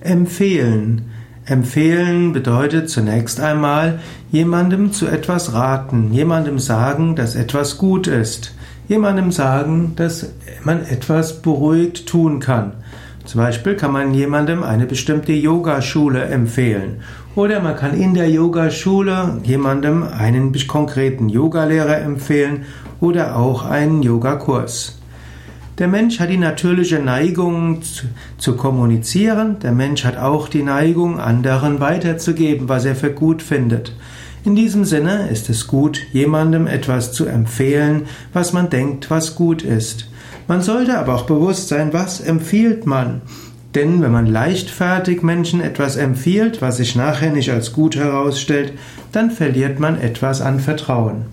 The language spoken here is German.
Empfehlen. Empfehlen bedeutet zunächst einmal jemandem zu etwas raten, jemandem sagen, dass etwas gut ist, jemandem sagen, dass man etwas beruhigt tun kann. Zum Beispiel kann man jemandem eine bestimmte Yogaschule empfehlen. Oder man kann in der Yogaschule jemandem einen konkreten Yogalehrer empfehlen oder auch einen Yogakurs. Der Mensch hat die natürliche Neigung zu, zu, kommunizieren. Der Mensch hat auch die Neigung, anderen weiterzugeben, was er für gut findet. In diesem Sinne ist es gut, jemandem etwas zu empfehlen, was man denkt, was gut ist. Man sollte aber auch bewusst sein, was empfiehlt man. Denn wenn man leichtfertig Menschen etwas empfiehlt, was sich nachher nicht als gut herausstellt, dann verliert man etwas an Vertrauen.